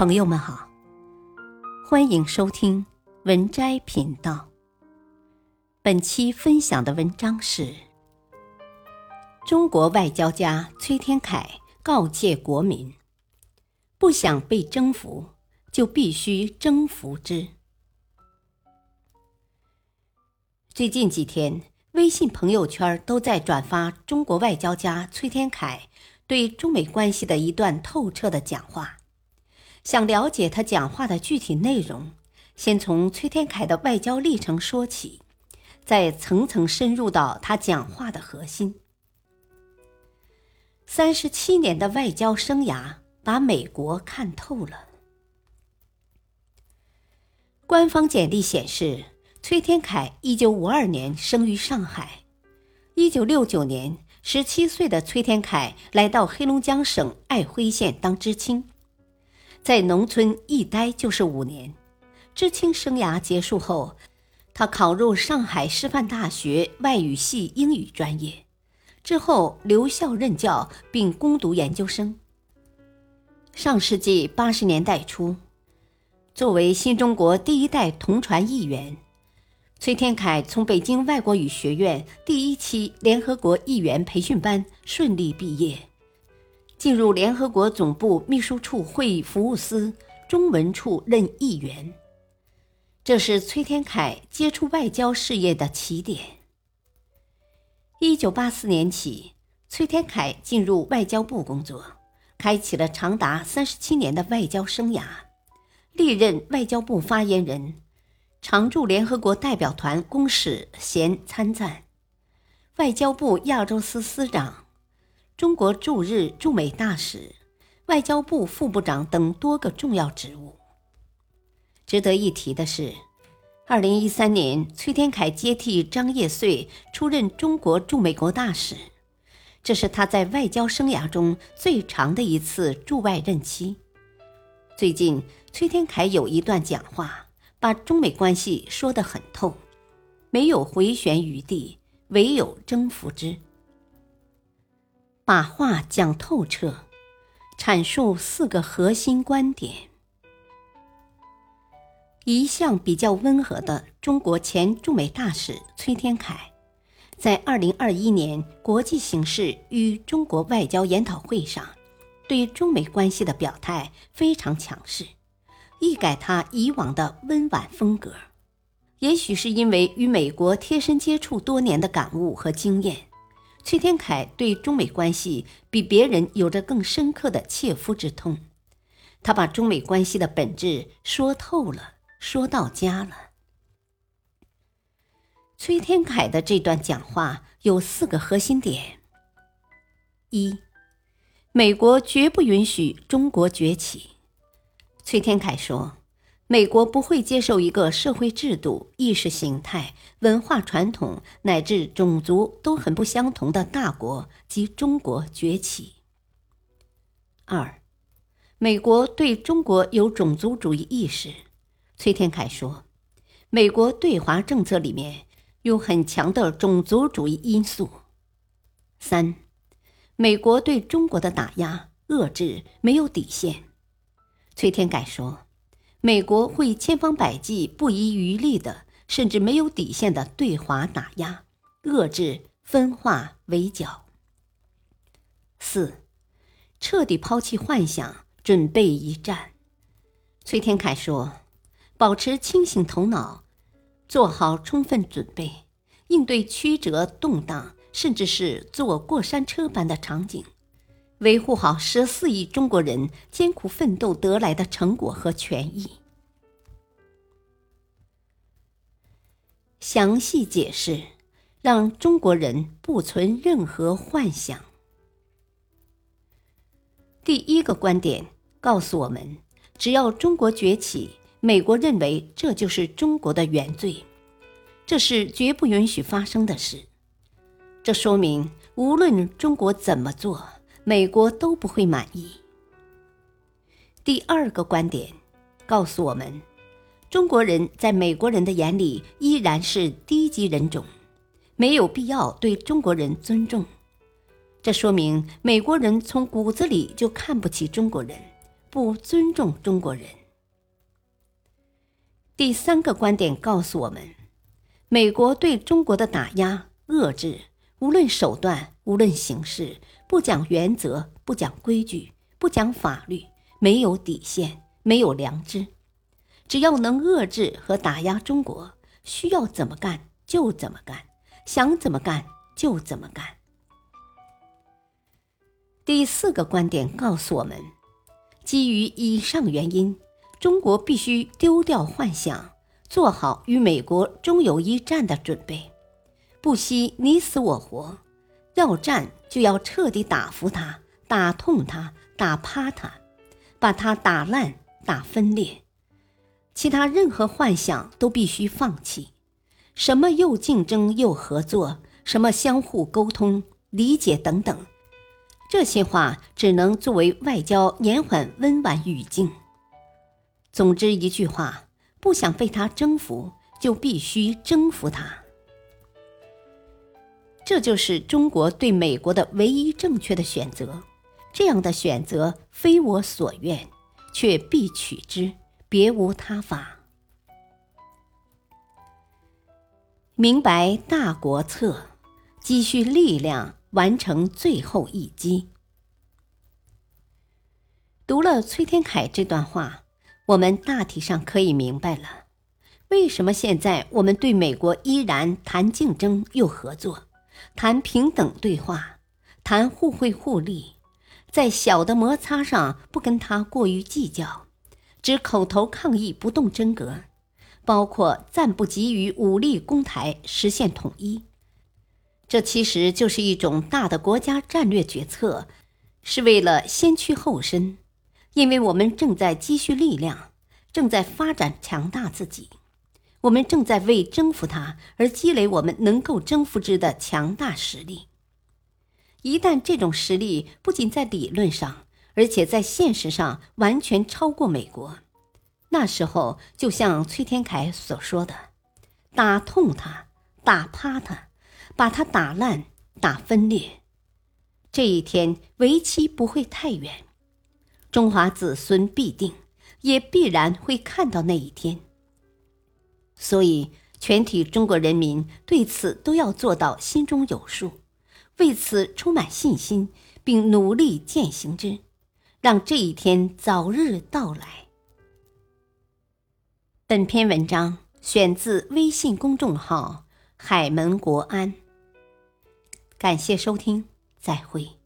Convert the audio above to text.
朋友们好，欢迎收听文摘频道。本期分享的文章是：中国外交家崔天凯告诫国民，不想被征服，就必须征服之。最近几天，微信朋友圈都在转发中国外交家崔天凯对中美关系的一段透彻的讲话。想了解他讲话的具体内容，先从崔天凯的外交历程说起，再层层深入到他讲话的核心。三十七年的外交生涯，把美国看透了。官方简历显示，崔天凯一九五二年生于上海，一九六九年，十七岁的崔天凯来到黑龙江省爱辉县当知青。在农村一待就是五年，知青生涯结束后，他考入上海师范大学外语系英语专业，之后留校任教并攻读研究生。上世纪八十年代初，作为新中国第一代同传译员，崔天凯从北京外国语学院第一期联合国议员培训班顺利毕业。进入联合国总部秘书处会议服务司中文处任议员，这是崔天凯接触外交事业的起点。一九八四年起，崔天凯进入外交部工作，开启了长达三十七年的外交生涯，历任外交部发言人，常驻联合国代表团公使衔参赞，外交部亚洲司司长。中国驻日驻美大使、外交部副部长等多个重要职务。值得一提的是，二零一三年，崔天凯接替张业遂出任中国驻美国大使，这是他在外交生涯中最长的一次驻外任期。最近，崔天凯有一段讲话，把中美关系说得很透，没有回旋余地，唯有征服之。把话讲透彻，阐述四个核心观点。一向比较温和的中国前驻美大使崔天凯，在二零二一年国际形势与中国外交研讨会上，对中美关系的表态非常强势，一改他以往的温婉风格。也许是因为与美国贴身接触多年的感悟和经验。崔天凯对中美关系比别人有着更深刻的切肤之痛，他把中美关系的本质说透了，说到家了。崔天凯的这段讲话有四个核心点：一，美国绝不允许中国崛起。崔天凯说。美国不会接受一个社会制度、意识形态、文化传统乃至种族都很不相同的大国及中国崛起。二，美国对中国有种族主义意识。崔天凯说，美国对华政策里面有很强的种族主义因素。三，美国对中国的打压、遏制没有底线。崔天凯说。美国会千方百计、不遗余力的，甚至没有底线的对华打压、遏制、分化、围剿。四，彻底抛弃幻想，准备一战。崔天凯说：“保持清醒头脑，做好充分准备，应对曲折动荡，甚至是坐过山车般的场景。”维护好十四亿中国人艰苦奋斗得来的成果和权益。详细解释，让中国人不存任何幻想。第一个观点告诉我们：只要中国崛起，美国认为这就是中国的原罪，这是绝不允许发生的事。这说明，无论中国怎么做。美国都不会满意。第二个观点告诉我们，中国人在美国人的眼里依然是低级人种，没有必要对中国人尊重。这说明美国人从骨子里就看不起中国人，不尊重中国人。第三个观点告诉我们，美国对中国的打压、遏制，无论手段，无论形式，不讲原则，不讲规矩，不讲法律，没有底线，没有良知。只要能遏制和打压中国，需要怎么干就怎么干，想怎么干就怎么干。第四个观点告诉我们，基于以上原因，中国必须丢掉幻想，做好与美国终有一战的准备，不惜你死我活，要战就要彻底打服他，打痛他，打趴他，把他打烂、打分裂。其他任何幻想都必须放弃，什么又竞争又合作，什么相互沟通、理解等等，这些话只能作为外交延缓温婉语境。总之一句话，不想被他征服，就必须征服他。这就是中国对美国的唯一正确的选择。这样的选择非我所愿，却必取之。别无他法。明白大国策，积蓄力量，完成最后一击。读了崔天凯这段话，我们大体上可以明白了，为什么现在我们对美国依然谈竞争又合作，谈平等对话，谈互惠互利，在小的摩擦上不跟他过于计较。只口头抗议不动真格，包括暂不急于武力攻台实现统一，这其实就是一种大的国家战略决策，是为了先驱后伸，因为我们正在积蓄力量，正在发展强大自己，我们正在为征服它而积累我们能够征服之的强大实力。一旦这种实力不仅在理论上，而且在现实上完全超过美国，那时候就像崔天凯所说的，打痛他，打趴他，把他打烂、打分裂。这一天为期不会太远，中华子孙必定也必然会看到那一天。所以，全体中国人民对此都要做到心中有数，为此充满信心，并努力践行之。让这一天早日到来。本篇文章选自微信公众号“海门国安”，感谢收听，再会。